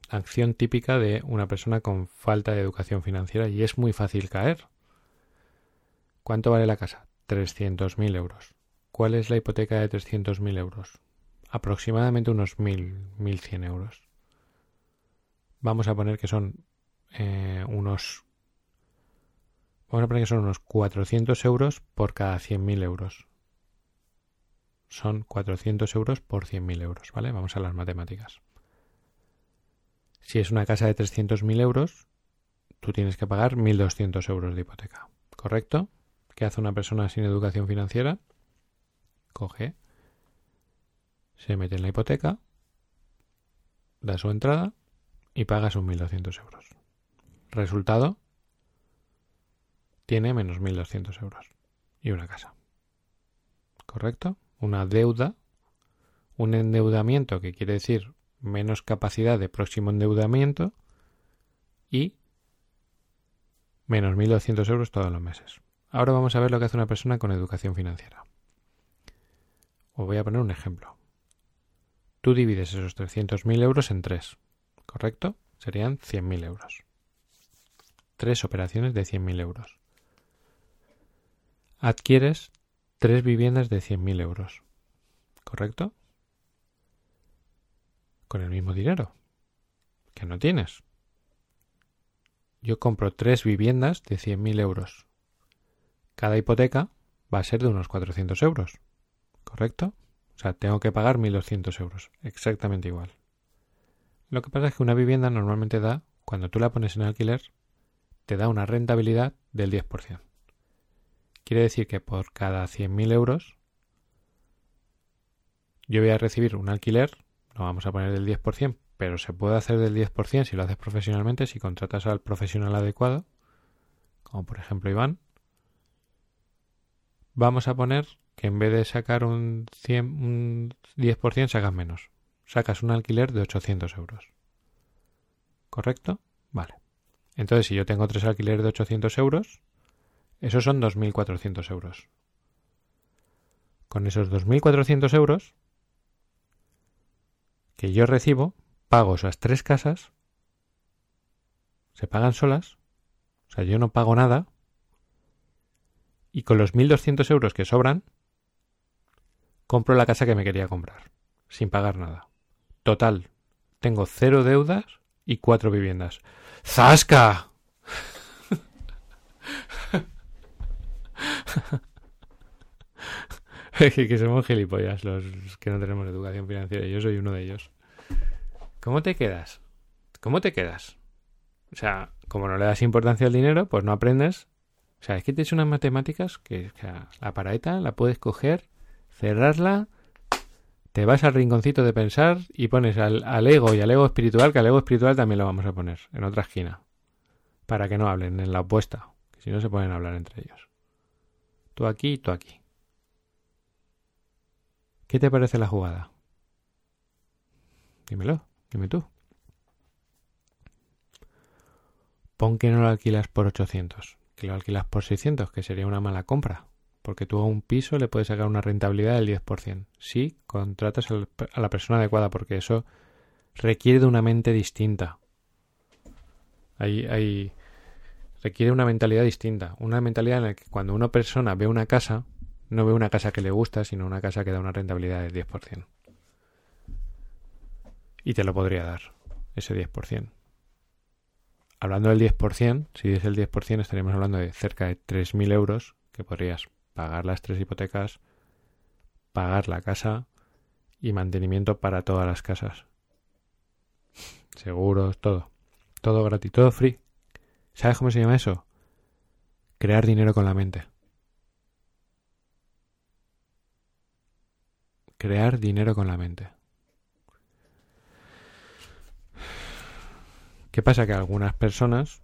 acción típica de una persona con falta de educación financiera y es muy fácil caer. ¿Cuánto vale la casa? 300.000 euros. ¿Cuál es la hipoteca de 300.000 euros? Aproximadamente unos 1.000, 1.100 euros. Vamos a poner que son eh, unos... Vamos a poner que son unos 400 euros por cada 100.000 euros. Son 400 euros por 100.000 euros, ¿vale? Vamos a las matemáticas. Si es una casa de 300.000 euros, tú tienes que pagar 1.200 euros de hipoteca. ¿Correcto? ¿Qué hace una persona sin educación financiera? Coge, se mete en la hipoteca, da su entrada y paga sus 1.200 euros. Resultado, tiene menos 1.200 euros y una casa. ¿Correcto? Una deuda, un endeudamiento que quiere decir menos capacidad de próximo endeudamiento y menos 1.200 euros todos los meses. Ahora vamos a ver lo que hace una persona con educación financiera. Os voy a poner un ejemplo. Tú divides esos 300.000 euros en tres, ¿correcto? Serían 100.000 euros. Tres operaciones de 100.000 euros. Adquieres tres viviendas de 100.000 euros, ¿correcto? con el mismo dinero que no tienes. Yo compro tres viviendas de 100.000 euros. Cada hipoteca va a ser de unos 400 euros. ¿Correcto? O sea, tengo que pagar 1.200 euros. Exactamente igual. Lo que pasa es que una vivienda normalmente da, cuando tú la pones en alquiler, te da una rentabilidad del 10%. Quiere decir que por cada 100.000 euros yo voy a recibir un alquiler no vamos a poner del 10%, pero se puede hacer del 10% si lo haces profesionalmente, si contratas al profesional adecuado, como por ejemplo Iván. Vamos a poner que en vez de sacar un, 100, un 10% sacas menos. Sacas un alquiler de 800 euros. ¿Correcto? Vale. Entonces, si yo tengo tres alquileres de 800 euros, esos son 2.400 euros. Con esos 2.400 euros que yo recibo, pago esas tres casas, se pagan solas, o sea, yo no pago nada, y con los 1.200 euros que sobran, compro la casa que me quería comprar, sin pagar nada. Total, tengo cero deudas y cuatro viviendas. ¡Zasca! que somos gilipollas los que no tenemos educación financiera. Yo soy uno de ellos. ¿Cómo te quedas? ¿Cómo te quedas? O sea, como no le das importancia al dinero, pues no aprendes. O sea, es que tienes unas matemáticas que, la paraeta la puedes coger, cerrarla, te vas al rinconcito de pensar y pones al, al ego y al ego espiritual, que al ego espiritual también lo vamos a poner en otra esquina. Para que no hablen en la opuesta, que si no se pueden hablar entre ellos. Tú aquí y tú aquí. ¿Qué te parece la jugada? Dímelo, dime tú. Pon que no lo alquilas por 800. que lo alquilas por 600, que sería una mala compra, porque tú a un piso le puedes sacar una rentabilidad del 10%. Si contratas a la persona adecuada, porque eso requiere de una mente distinta. Hay, hay, requiere una mentalidad distinta. Una mentalidad en la que cuando una persona ve una casa, no ve una casa que le gusta, sino una casa que da una rentabilidad del 10%. Y te lo podría dar, ese 10%. Hablando del 10%, si es el 10%, estaríamos hablando de cerca de 3.000 euros que podrías pagar las tres hipotecas, pagar la casa y mantenimiento para todas las casas. Seguros, todo. Todo gratis, todo free. ¿Sabes cómo se llama eso? Crear dinero con la mente. Crear dinero con la mente. ¿Qué pasa? Que algunas personas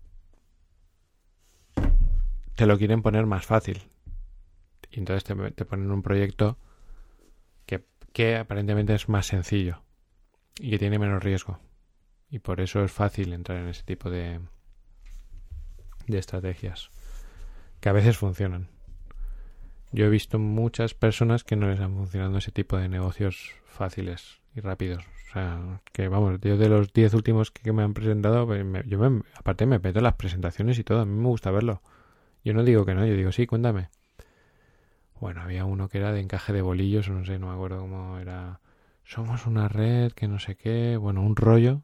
te lo quieren poner más fácil. Y entonces te, ponen un proyecto que, que aparentemente es más sencillo y que tiene menos riesgo. Y por eso es fácil entrar en ese tipo de, de estrategias. Que a veces funcionan. Yo he visto muchas personas que no les han funcionado ese tipo de negocios fáciles y rápidos. O sea, que vamos, yo de los 10 últimos que, me han presentado, pues, yo me, aparte me peto las presentaciones y todo, a mí me gusta verlo. Yo no digo que no, yo digo, sí, cuéntame. Bueno, había uno que era de encaje de bolillos, no sé, no me acuerdo cómo era. Somos una red, que no sé qué, bueno, un rollo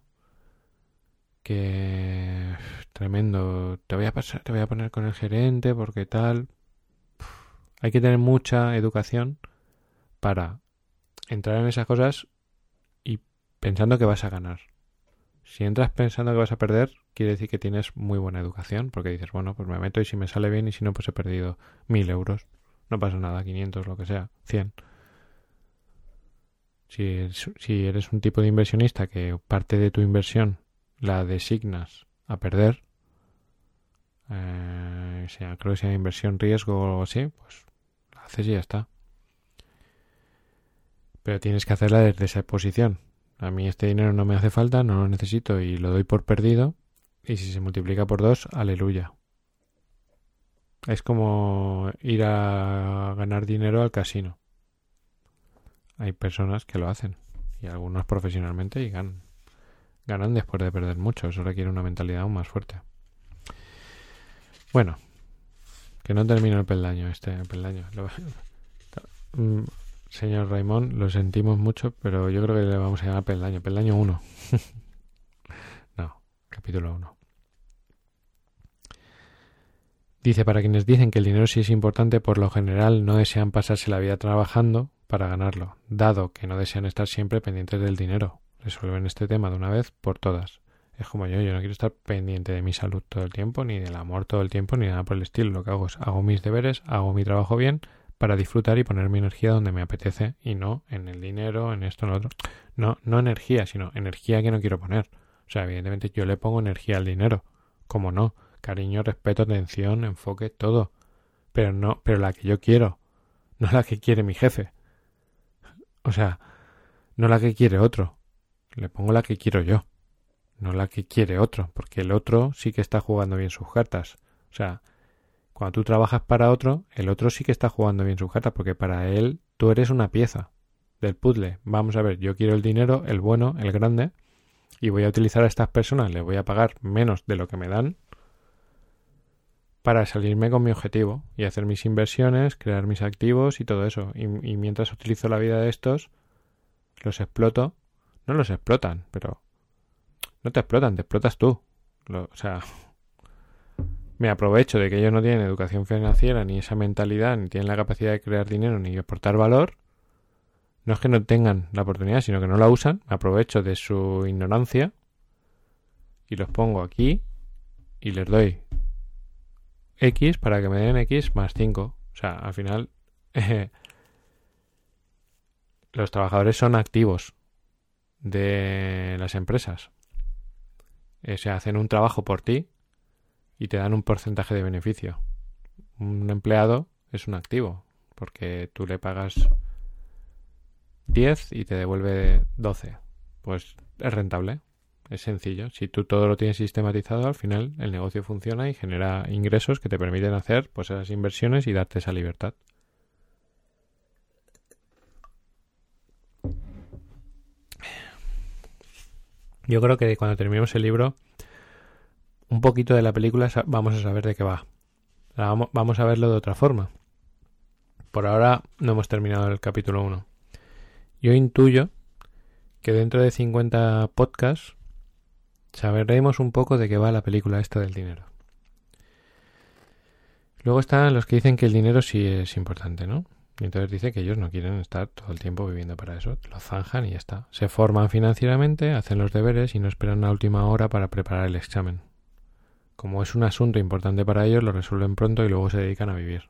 que tremendo. Te voy a pasar, te voy a poner con el gerente porque tal. Hay que tener mucha educación para entrar en esas cosas pensando que vas a ganar. Si entras pensando que vas a perder, quiere decir que tienes muy buena educación, porque dices, bueno, pues me meto y si me sale bien y si no, pues he perdido mil euros. No pasa nada, 500, lo que sea, 100. Si, si eres un tipo de inversionista que parte de tu inversión la designas a perder, eh, sea, creo que sea inversión riesgo o algo así, pues la haces y ya está. Pero tienes que hacerla desde esa posición, a mí este dinero no me hace falta, no lo necesito y lo doy por perdido. Y si se multiplica por dos, aleluya. Es como ir a ganar dinero al casino. Hay personas que lo hacen y algunos profesionalmente y ganan. Ganan después de perder mucho. Eso requiere una mentalidad aún más fuerte. Bueno, que no termino el peldaño este peldaño. Mm, Señor Raimón, lo sentimos mucho, pero yo creo que le vamos a llamar Peldaño. Peldaño 1. no, capítulo 1. Dice, para quienes dicen que el dinero sí es importante, por lo general no desean pasarse la vida trabajando para ganarlo, dado que no desean estar siempre pendientes del dinero. Resuelven este tema de una vez por todas. Es como yo, yo no quiero estar pendiente de mi salud todo el tiempo, ni del amor todo el tiempo, ni nada por el estilo. Lo que hago es hago mis deberes, hago mi trabajo bien, para disfrutar y poner mi energía donde me apetece y no en el dinero, en esto, en lo otro. No, no energía, sino energía que no quiero poner. O sea, evidentemente yo le pongo energía al dinero. como no? Cariño, respeto, atención, enfoque, todo. Pero no, pero la que yo quiero, no la que quiere mi jefe. O sea, no la que quiere otro. Le pongo la que quiero yo. No la que quiere otro, porque el otro sí que está jugando bien sus cartas. O sea, cuando tú trabajas para otro, el otro sí que está jugando bien su carta, porque para él tú eres una pieza del puzzle. Vamos a ver, yo quiero el dinero, el bueno, el grande, y voy a utilizar a estas personas, les voy a pagar menos de lo que me dan para salirme con mi objetivo y hacer mis inversiones, crear mis activos y todo eso. Y, mientras utilizo la vida de estos, los exploto. No los explotan, pero no te explotan, te explotas tú. o sea, me aprovecho de que ellos no tienen educación financiera, ni esa mentalidad, ni tienen la capacidad de crear dinero, ni aportar valor. No es que no tengan la oportunidad, sino que no la usan. Me aprovecho de su ignorancia y los pongo aquí y les doy X para que me den X más 5. O sea, al final los trabajadores son activos de las empresas. Eh, se hacen un trabajo por ti y te dan un porcentaje de beneficio. Un empleado es un activo, porque tú le pagas 10 y te devuelve 12. Pues es rentable. Es sencillo. Si tú todo lo tienes sistematizado, al final el negocio funciona y genera ingresos que te permiten hacer pues esas inversiones y darte esa libertad. Yo creo que cuando terminemos el libro, un poquito de la película vamos a saber de qué va. Vamos a verlo de otra forma. Por ahora no hemos terminado el capítulo 1. Yo intuyo que dentro de 50 podcasts sabremos un poco de qué va la película esta del dinero. Luego están los que dicen que el dinero sí es importante, ¿no? Y entonces dice que ellos no quieren estar todo el tiempo viviendo para eso. Lo zanjan y ya está. Se forman financieramente, hacen los deberes y no esperan a última hora para preparar el examen. Como es un asunto importante para ellos, lo resuelven pronto y luego se dedican a vivir.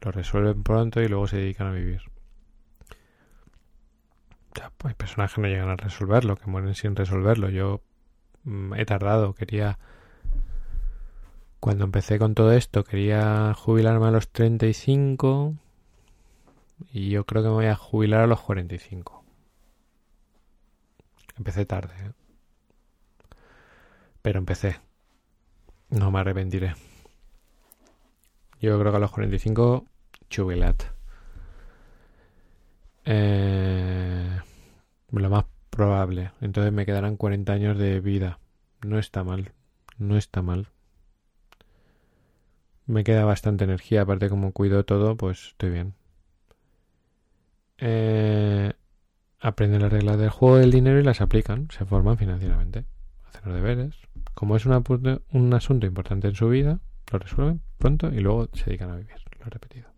Lo resuelven pronto y luego se dedican a vivir. hay personas que no llegan a resolverlo, que mueren sin resolverlo. Yo mm, he tardado, quería... Cuando empecé con todo esto, quería jubilarme a los 35 y yo creo que me voy a jubilar a los 45. Empecé tarde, ¿eh? pero empecé. No me arrepentiré. Yo creo que a los 45, jubilat. Eh, lo más probable. Entonces me quedarán 40 años de vida. No está mal. No está mal. Me queda bastante energía. Aparte, como cuido todo, pues estoy bien. Eh, aprenden las reglas del juego del dinero y las aplican. Se forman financieramente. Hacen los deberes. Como es un asunto importante en su vida, lo resuelven pronto y luego se dedican a vivir. Lo he repetido.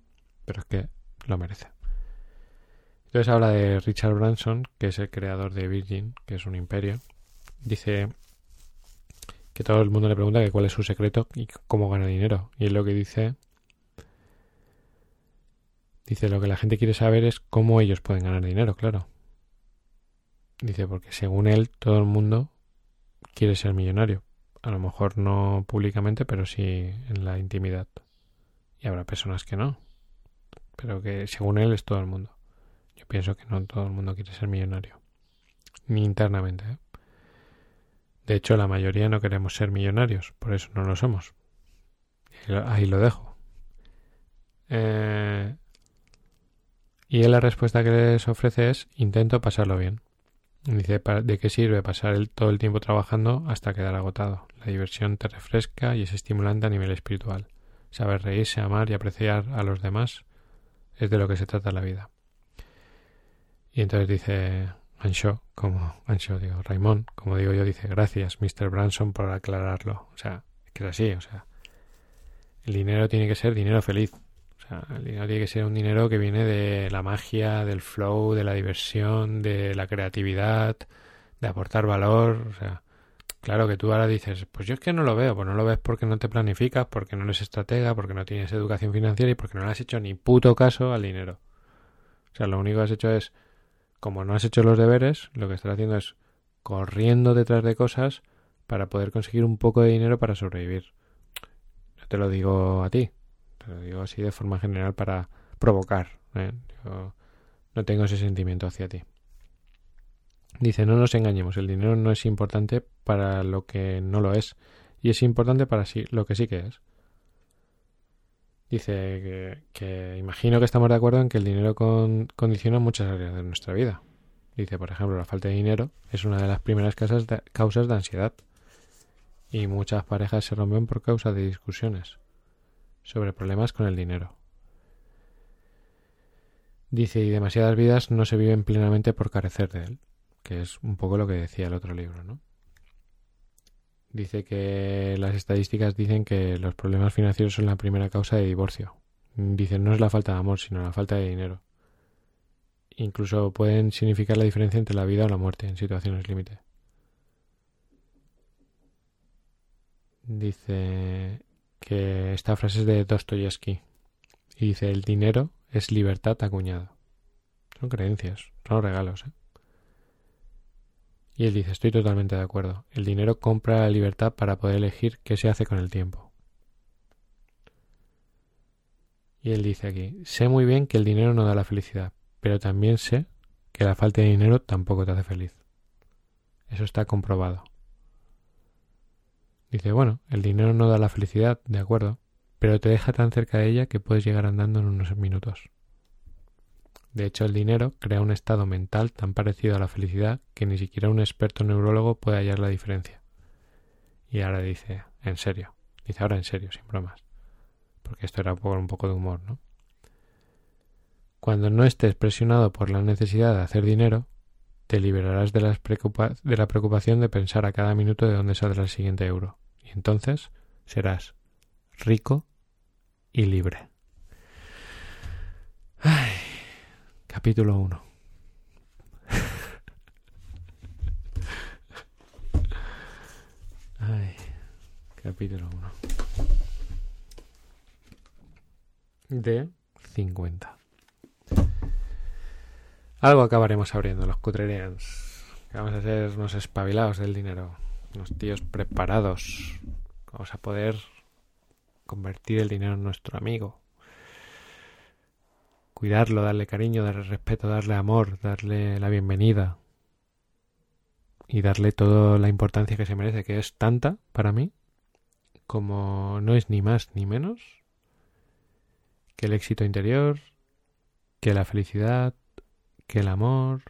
Pero es que lo merece. Entonces habla de Richard Branson, que es el creador de Virgin, que es un imperio. Dice que todo el mundo le pregunta que cuál es su secreto y cómo gana dinero. Y es lo que dice. Dice lo que la gente quiere saber es cómo ellos pueden ganar dinero, claro. Dice porque según él todo el mundo quiere ser millonario. A lo mejor no públicamente, pero sí en la intimidad. Y habrá personas que no. Pero que según él es todo el mundo. Yo pienso que no todo el mundo quiere ser millonario. Ni internamente. ¿eh? De hecho, la mayoría no queremos ser millonarios. Por eso no lo somos. Ahí lo dejo. Eh, y él la respuesta que les ofrece es intento pasarlo bien. Dice, ¿de qué sirve pasar todo el tiempo trabajando hasta quedar agotado? La diversión te refresca y es estimulante a nivel espiritual. Saber reírse, amar y apreciar a los demás es de lo que se trata la vida. Y entonces dice Ansho, como Ansho, digo, Raymond, como digo yo, dice, gracias, Mr. Branson, por aclararlo. O sea, es que es así, o sea, el dinero tiene que ser dinero feliz, el dinero tiene que ser un dinero que viene de la magia, del flow, de la diversión, de la creatividad, de aportar valor. O sea, claro que tú ahora dices, pues yo es que no lo veo, pues no lo ves porque no te planificas, porque no eres estratega, porque no tienes educación financiera y porque no le has hecho ni puto caso al dinero. O sea, lo único que has hecho es, como no has hecho los deberes, lo que estás haciendo es corriendo detrás de cosas para poder conseguir un poco de dinero para sobrevivir. No te lo digo a ti, lo digo así de forma general para provocar. ¿eh? Yo no tengo ese sentimiento hacia ti. Dice, no nos engañemos, el dinero no es importante para lo que no lo es, y es importante para sí, lo que sí que es. Dice que, imagino que estamos de acuerdo en que el dinero condiciona muchas áreas de nuestra vida. Dice, por ejemplo, la falta de dinero es una de las primeras causas de ansiedad, y muchas parejas se rompen por causa de discusiones sobre problemas con el dinero. Dice, y demasiadas vidas no se viven plenamente por carecer de él, que es un poco lo que decía el otro libro, ¿no? Dice que las estadísticas dicen que los problemas financieros son la primera causa de divorcio. Dice, no es la falta de amor, sino la falta de dinero. Incluso pueden significar la diferencia entre la vida o la muerte en situaciones límite. Dice, que esta frase es de Dostoyevsky y dice el dinero es libertad acuñada. Son creencias, son regalos. ¿eh? Y él dice, estoy totalmente de acuerdo. El dinero compra la libertad para poder elegir qué se hace con el tiempo. Y él dice aquí, sé muy bien que el dinero no da la felicidad, pero también sé que la falta de dinero tampoco te hace feliz. Eso está comprobado. Dice, bueno, el dinero no da la felicidad, de acuerdo, pero te deja tan cerca de ella que puedes llegar andando en unos minutos. De hecho, el dinero crea un estado mental tan parecido a la felicidad que ni siquiera un experto neurólogo puede hallar la diferencia. Y ahora dice, en serio, dice ahora en serio, sin bromas, porque esto era por un poco de humor, ¿no? Cuando no estés presionado por la necesidad de hacer dinero, te liberarás de, de la preocupación de pensar a cada minuto de dónde saldrá el siguiente euro. Y entonces serás rico y libre. Ay, capítulo 1. Ay, capítulo 1. De 50. Algo acabaremos abriendo los Cutrerians. Vamos a ser unos espabilados del dinero. Unos tíos preparados. Vamos a poder convertir el dinero en nuestro amigo. Cuidarlo, darle cariño, darle respeto, darle amor, darle la bienvenida. Y darle toda la importancia que se merece, que es tanta para mí, como no es ni más ni menos que el éxito interior, que la felicidad, que el amor,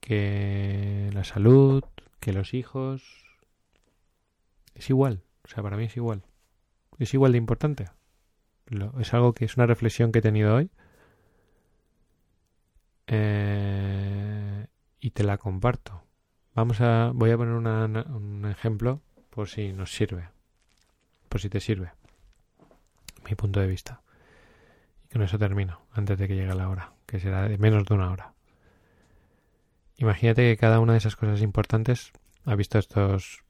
que la salud, que los hijos. Es igual, o sea, para mí es igual. Es igual de importante. es algo que es una reflexión que he tenido hoy. Eh, y te la comparto. Vamos a, voy a poner un ejemplo por si nos sirve. Por si te sirve. Mi punto de vista. Y con eso termino, antes de que llegue la hora que será de menos de una hora. Imagínate que cada una de esas cosas importantes ha visto estos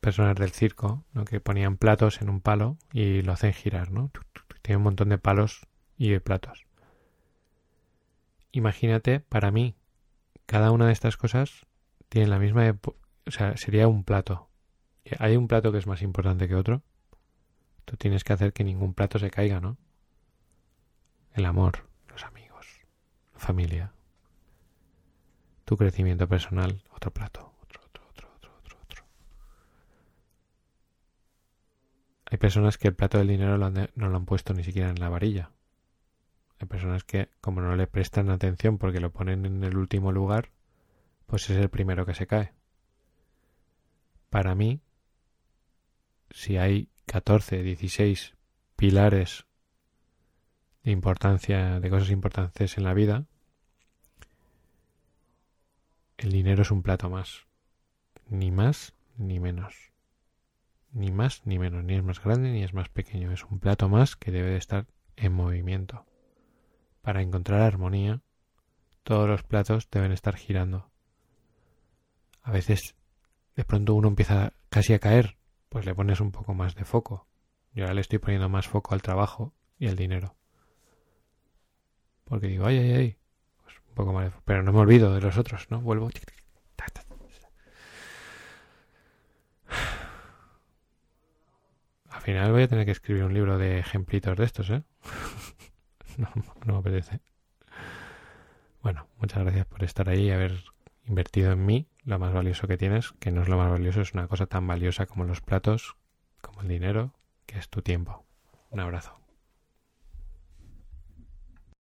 personas del circo, ¿no? que ponían platos en un palo y lo hacen girar, ¿no? Tiene un montón de palos y de platos. Imagínate, para mí, cada una de estas cosas tiene la misma, o sea, sería un plato. Hay un plato que es más importante que otro. Tú tienes que hacer que ningún plato se caiga, ¿no? El amor, familia, tu crecimiento personal, otro plato, otro, otro, otro, otro, otro, otro. Hay personas que el plato del dinero no lo han puesto ni siquiera en la varilla. Hay personas que, como no le prestan atención porque lo ponen en el último lugar, pues es el primero que se cae. Para mí, si hay 14, 16 pilares de importancia, de cosas importantes en la vida, el dinero es un plato más. Ni más ni menos. Ni más ni menos. Ni es más grande ni es más pequeño. Es un plato más que debe de estar en movimiento. Para encontrar armonía, todos los platos deben estar girando. A veces, de pronto uno empieza casi a caer, pues le pones un poco más de foco. Yo ahora le estoy poniendo más foco al trabajo y al dinero. Porque digo, ay, ay, ay, poco más. Pero no me olvido de los otros, ¿no? Vuelvo. Al final voy a tener que escribir un libro de ejemplitos de estos, ¿eh? no, no me apetece. Bueno, muchas gracias por estar ahí y haber invertido en mí lo más valioso que tienes, que no es lo más valioso, es una cosa tan valiosa como los platos, como el dinero, que es tu tiempo. Un abrazo.